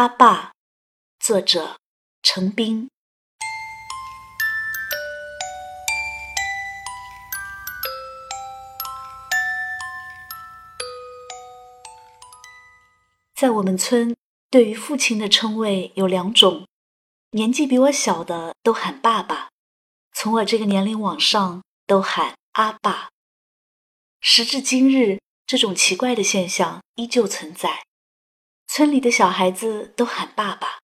阿爸，作者程冰。在我们村，对于父亲的称谓有两种：年纪比我小的都喊爸爸，从我这个年龄往上都喊阿爸。时至今日，这种奇怪的现象依旧存在。村里的小孩子都喊爸爸，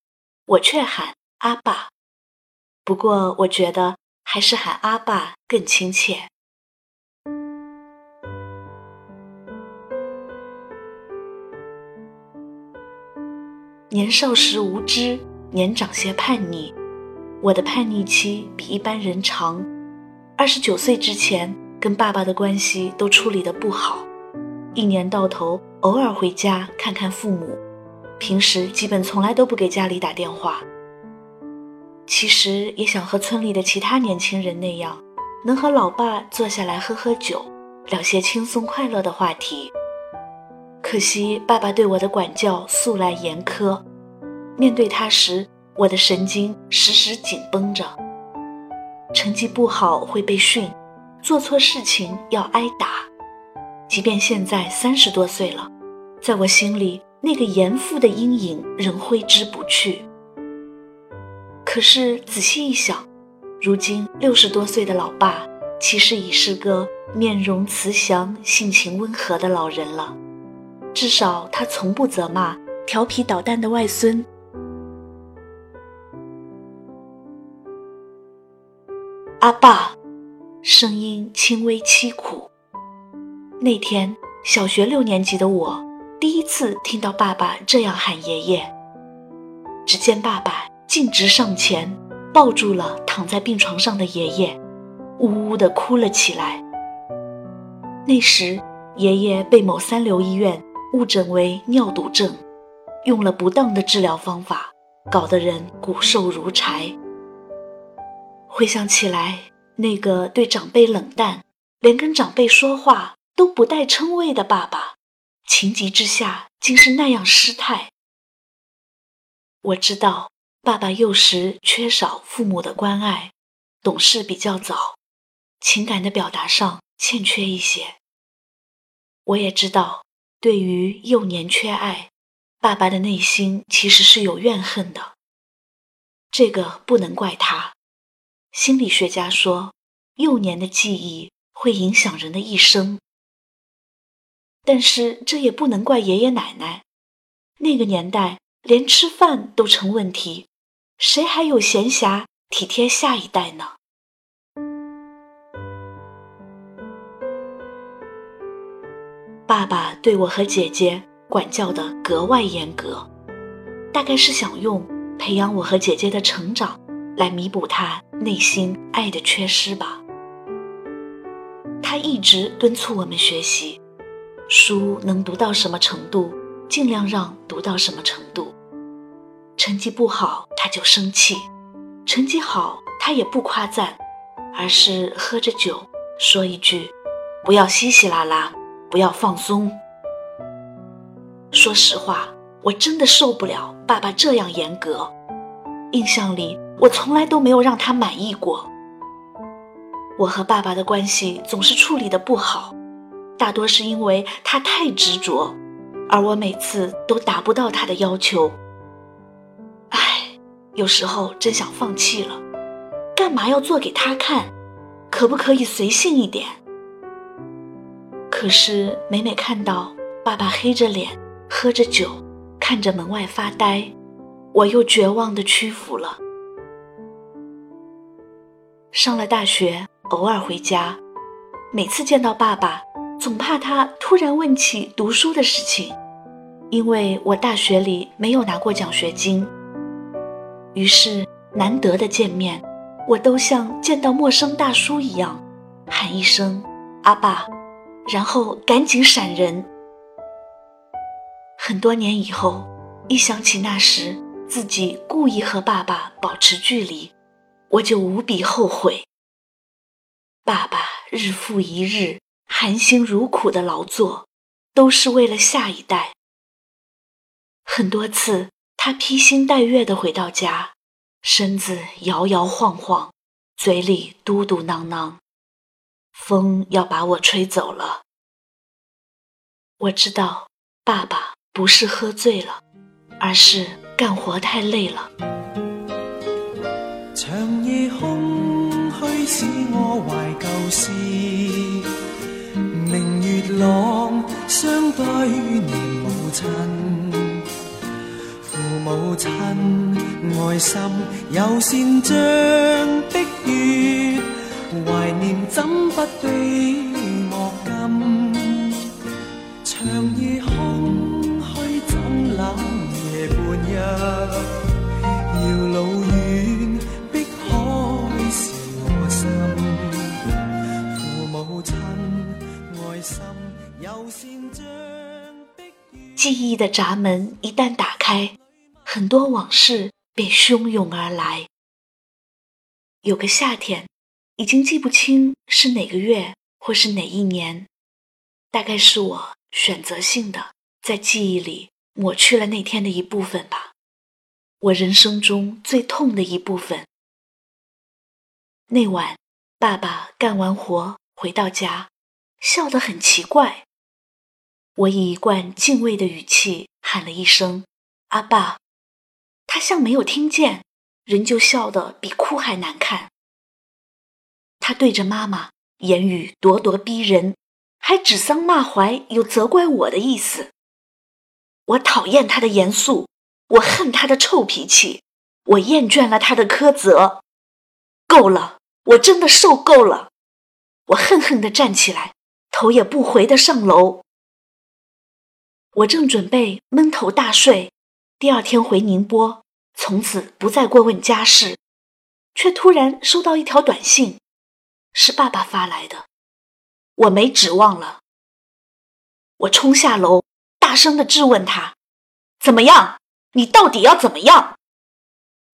我却喊阿爸。不过，我觉得还是喊阿爸更亲切。年少时无知，年长些叛逆。我的叛逆期比一般人长。二十九岁之前，跟爸爸的关系都处理得不好，一年到头偶尔回家看看父母。平时基本从来都不给家里打电话。其实也想和村里的其他年轻人那样，能和老爸坐下来喝喝酒，聊些轻松快乐的话题。可惜爸爸对我的管教素来严苛，面对他时，我的神经时时紧绷着。成绩不好会被训，做错事情要挨打。即便现在三十多岁了，在我心里。那个严父的阴影仍挥之不去。可是仔细一想，如今六十多岁的老爸，其实已是个面容慈祥、性情温和的老人了。至少他从不责骂调皮捣蛋的外孙。阿爸，声音轻微凄苦。那天，小学六年级的我。第一次听到爸爸这样喊爷爷，只见爸爸径直上前，抱住了躺在病床上的爷爷，呜呜地哭了起来。那时，爷爷被某三流医院误诊为尿毒症，用了不当的治疗方法，搞得人骨瘦如柴。回想起来，那个对长辈冷淡，连跟长辈说话都不带称谓的爸爸。情急之下，竟是那样失态。我知道爸爸幼时缺少父母的关爱，懂事比较早，情感的表达上欠缺一些。我也知道，对于幼年缺爱，爸爸的内心其实是有怨恨的。这个不能怪他。心理学家说，幼年的记忆会影响人的一生。但是这也不能怪爷爷奶奶，那个年代连吃饭都成问题，谁还有闲暇体贴下一代呢？爸爸对我和姐姐管教的格外严格，大概是想用培养我和姐姐的成长来弥补他内心爱的缺失吧。他一直敦促我们学习。书能读到什么程度，尽量让读到什么程度。成绩不好他就生气，成绩好他也不夸赞，而是喝着酒说一句：“不要稀稀拉拉，不要放松。”说实话，我真的受不了爸爸这样严格。印象里，我从来都没有让他满意过。我和爸爸的关系总是处理的不好。大多是因为他太执着，而我每次都达不到他的要求。唉，有时候真想放弃了，干嘛要做给他看？可不可以随性一点？可是每每看到爸爸黑着脸喝着酒，看着门外发呆，我又绝望的屈服了。上了大学，偶尔回家，每次见到爸爸。总怕他突然问起读书的事情，因为我大学里没有拿过奖学金。于是难得的见面，我都像见到陌生大叔一样，喊一声“阿爸”，然后赶紧闪人。很多年以后，一想起那时自己故意和爸爸保持距离，我就无比后悔。爸爸日复一日。含辛茹苦的劳作，都是为了下一代。很多次，他披星戴月的回到家，身子摇摇晃晃，嘴里嘟嘟囔囔：“风要把我吹走了。”我知道，爸爸不是喝醉了，而是干活太累了。长夜空虚使我怀旧事，朗，相对念母亲。父母亲爱心有善像碧月，怀念怎不悲莫禁？长夜的闸门一旦打开。很多往事便汹涌而来。有个夏天，已经记不清是哪个月或是哪一年，大概是我选择性的在记忆里抹去了那天的一部分吧，我人生中最痛的一部分。那晚，爸爸干完活回到家，笑得很奇怪。我以一贯敬畏的语气喊了一声：“阿爸。”他像没有听见，仍旧笑得比哭还难看。他对着妈妈言语咄咄逼人，还指桑骂槐，有责怪我的意思。我讨厌他的严肃，我恨他的臭脾气，我厌倦了他的苛责。够了，我真的受够了。我恨恨地站起来，头也不回地上楼。我正准备闷头大睡，第二天回宁波。从此不再过问家事，却突然收到一条短信，是爸爸发来的。我没指望了。我冲下楼，大声的质问他：“怎么样？你到底要怎么样？”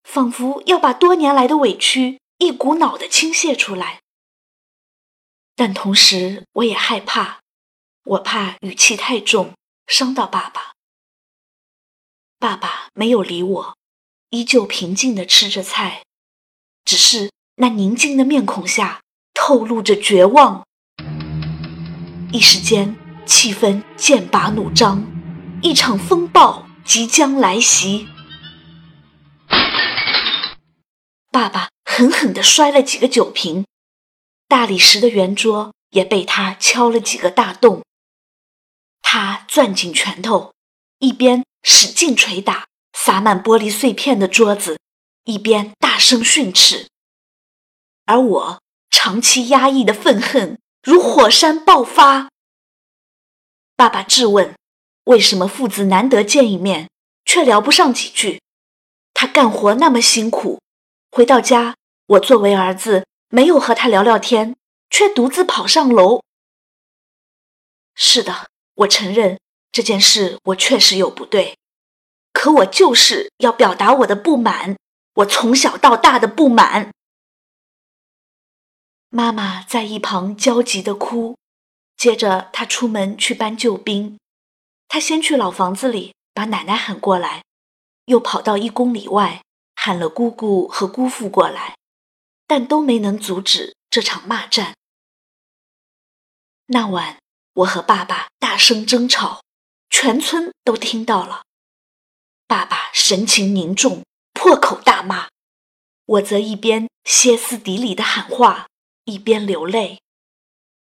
仿佛要把多年来的委屈一股脑的倾泻出来。但同时，我也害怕，我怕语气太重，伤到爸爸。爸爸没有理我。依旧平静地吃着菜，只是那宁静的面孔下透露着绝望。一时间，气氛剑拔弩张，一场风暴即将来袭。爸爸狠狠地摔了几个酒瓶，大理石的圆桌也被他敲了几个大洞。他攥紧拳头，一边使劲捶打。洒满玻璃碎片的桌子，一边大声训斥，而我长期压抑的愤恨如火山爆发。爸爸质问：为什么父子难得见一面，却聊不上几句？他干活那么辛苦，回到家，我作为儿子没有和他聊聊天，却独自跑上楼。是的，我承认这件事，我确实有不对。可我就是要表达我的不满，我从小到大的不满。妈妈在一旁焦急的哭，接着她出门去搬救兵。她先去老房子里把奶奶喊过来，又跑到一公里外喊了姑姑和姑父过来，但都没能阻止这场骂战。那晚，我和爸爸大声争吵，全村都听到了。爸爸神情凝重，破口大骂；我则一边歇斯底里的喊话，一边流泪，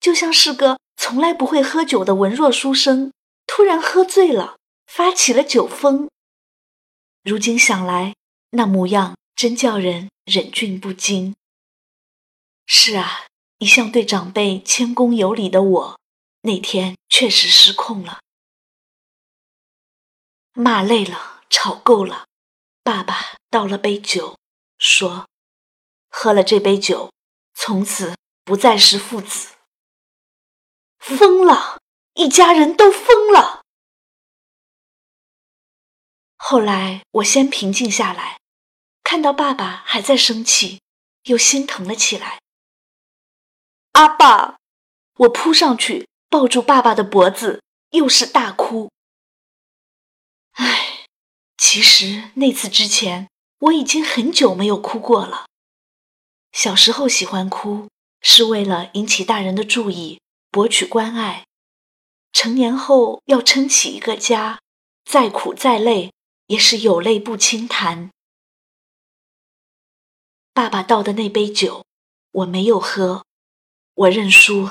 就像是个从来不会喝酒的文弱书生，突然喝醉了，发起了酒疯。如今想来，那模样真叫人忍俊不禁。是啊，一向对长辈谦恭有礼的我，那天确实失控了，骂累了。吵够了，爸爸倒了杯酒，说：“喝了这杯酒，从此不再是父子。”疯了，一家人都疯了。后来我先平静下来，看到爸爸还在生气，又心疼了起来。阿爸，我扑上去抱住爸爸的脖子，又是大哭。唉。其实那次之前，我已经很久没有哭过了。小时候喜欢哭，是为了引起大人的注意，博取关爱；成年后要撑起一个家，再苦再累，也是有泪不轻弹。爸爸倒的那杯酒，我没有喝，我认输。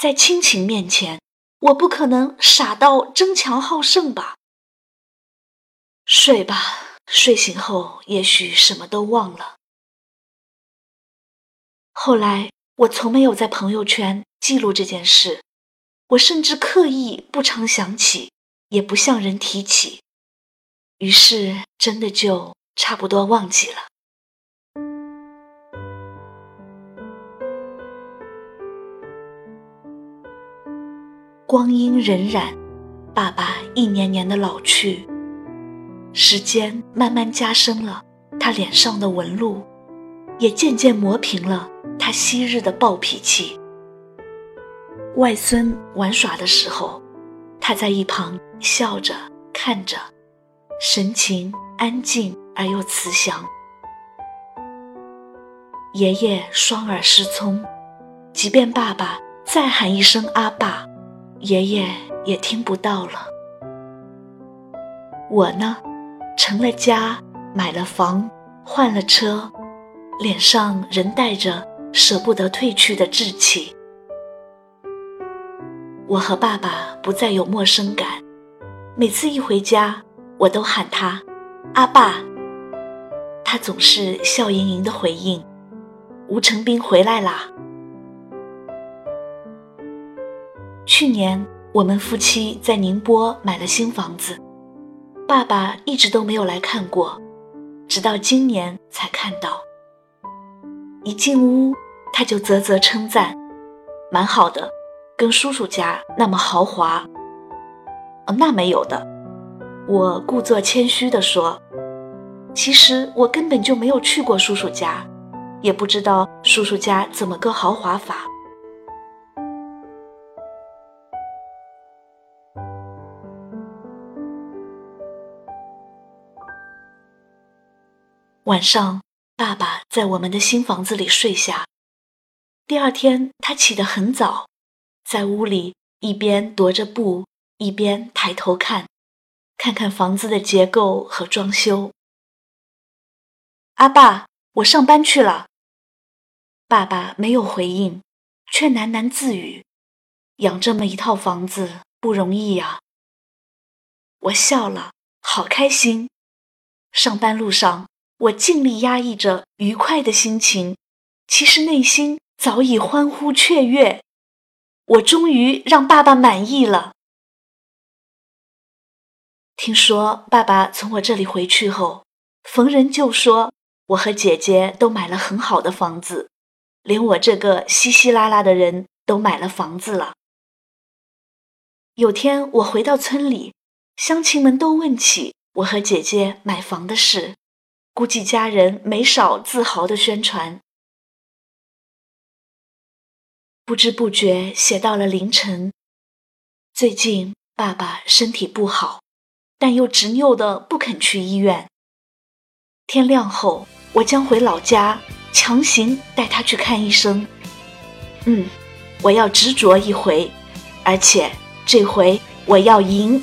在亲情面前，我不可能傻到争强好胜吧？睡吧，睡醒后也许什么都忘了。后来我从没有在朋友圈记录这件事，我甚至刻意不常想起，也不向人提起，于是真的就差不多忘记了。光阴荏苒，爸爸一年年的老去。时间慢慢加深了他脸上的纹路，也渐渐磨平了他昔日的暴脾气。外孙玩耍的时候，他在一旁笑着看着，神情安静而又慈祥。爷爷双耳失聪，即便爸爸再喊一声“阿爸”，爷爷也听不到了。我呢？成了家，买了房，换了车，脸上仍带着舍不得褪去的稚气。我和爸爸不再有陌生感，每次一回家，我都喊他“阿爸”，他总是笑盈盈的回应：“吴成斌回来啦。”去年我们夫妻在宁波买了新房子。爸爸一直都没有来看过，直到今年才看到。一进屋，他就啧啧称赞：“蛮好的，跟叔叔家那么豪华。”哦，那没有的。我故作谦虚地说：“其实我根本就没有去过叔叔家，也不知道叔叔家怎么个豪华法。”晚上，爸爸在我们的新房子里睡下。第二天，他起得很早，在屋里一边踱着步，一边抬头看，看看房子的结构和装修。阿爸，我上班去了。爸爸没有回应，却喃喃自语：“养这么一套房子不容易呀。”我笑了，好开心。上班路上。我尽力压抑着愉快的心情，其实内心早已欢呼雀跃。我终于让爸爸满意了。听说爸爸从我这里回去后，逢人就说我和姐姐都买了很好的房子，连我这个稀稀拉拉的人都买了房子了。有天我回到村里，乡亲们都问起我和姐姐买房的事。估计家人没少自豪的宣传。不知不觉写到了凌晨。最近爸爸身体不好，但又执拗的不肯去医院。天亮后，我将回老家，强行带他去看医生。嗯，我要执着一回，而且这回我要赢。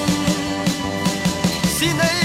是你。